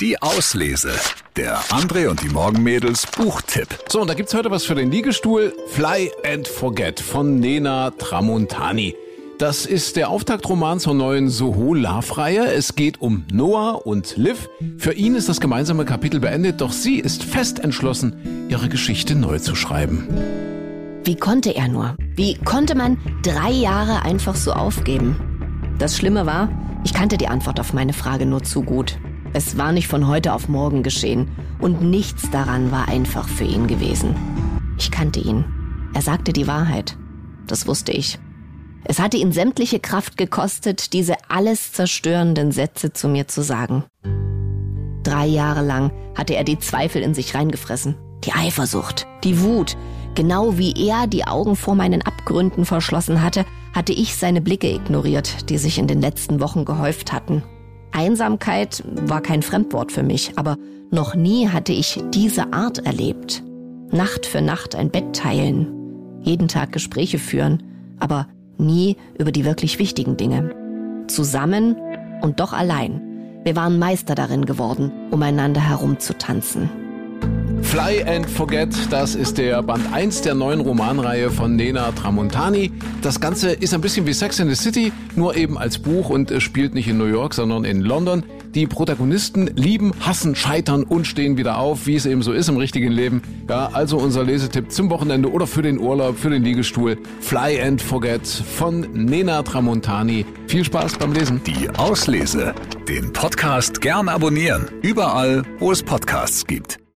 Die Auslese. Der André und die Morgenmädels Buchtipp. So, und da gibt's heute was für den Liegestuhl. Fly and Forget von Nena Tramontani. Das ist der Auftaktroman zur neuen Soho Love-Reihe. Es geht um Noah und Liv. Für ihn ist das gemeinsame Kapitel beendet, doch sie ist fest entschlossen, ihre Geschichte neu zu schreiben. Wie konnte er nur? Wie konnte man drei Jahre einfach so aufgeben? Das Schlimme war, ich kannte die Antwort auf meine Frage nur zu gut. Es war nicht von heute auf morgen geschehen und nichts daran war einfach für ihn gewesen. Ich kannte ihn. Er sagte die Wahrheit. Das wusste ich. Es hatte ihn sämtliche Kraft gekostet, diese alles zerstörenden Sätze zu mir zu sagen. Drei Jahre lang hatte er die Zweifel in sich reingefressen. Die Eifersucht, die Wut. Genau wie er die Augen vor meinen Abgründen verschlossen hatte, hatte ich seine Blicke ignoriert, die sich in den letzten Wochen gehäuft hatten. Einsamkeit war kein Fremdwort für mich, aber noch nie hatte ich diese Art erlebt. Nacht für Nacht ein Bett teilen, jeden Tag Gespräche führen, aber nie über die wirklich wichtigen Dinge. Zusammen und doch allein. Wir waren Meister darin geworden, umeinander herumzutanzen. Fly and Forget, das ist der Band 1 der neuen Romanreihe von Nena Tramontani. Das Ganze ist ein bisschen wie Sex in the City, nur eben als Buch und es spielt nicht in New York, sondern in London. Die Protagonisten lieben, hassen, scheitern und stehen wieder auf, wie es eben so ist im richtigen Leben. Ja, also unser Lesetipp zum Wochenende oder für den Urlaub, für den Liegestuhl. Fly and Forget von Nena Tramontani. Viel Spaß beim Lesen. Die Auslese. Den Podcast gern abonnieren. Überall, wo es Podcasts gibt.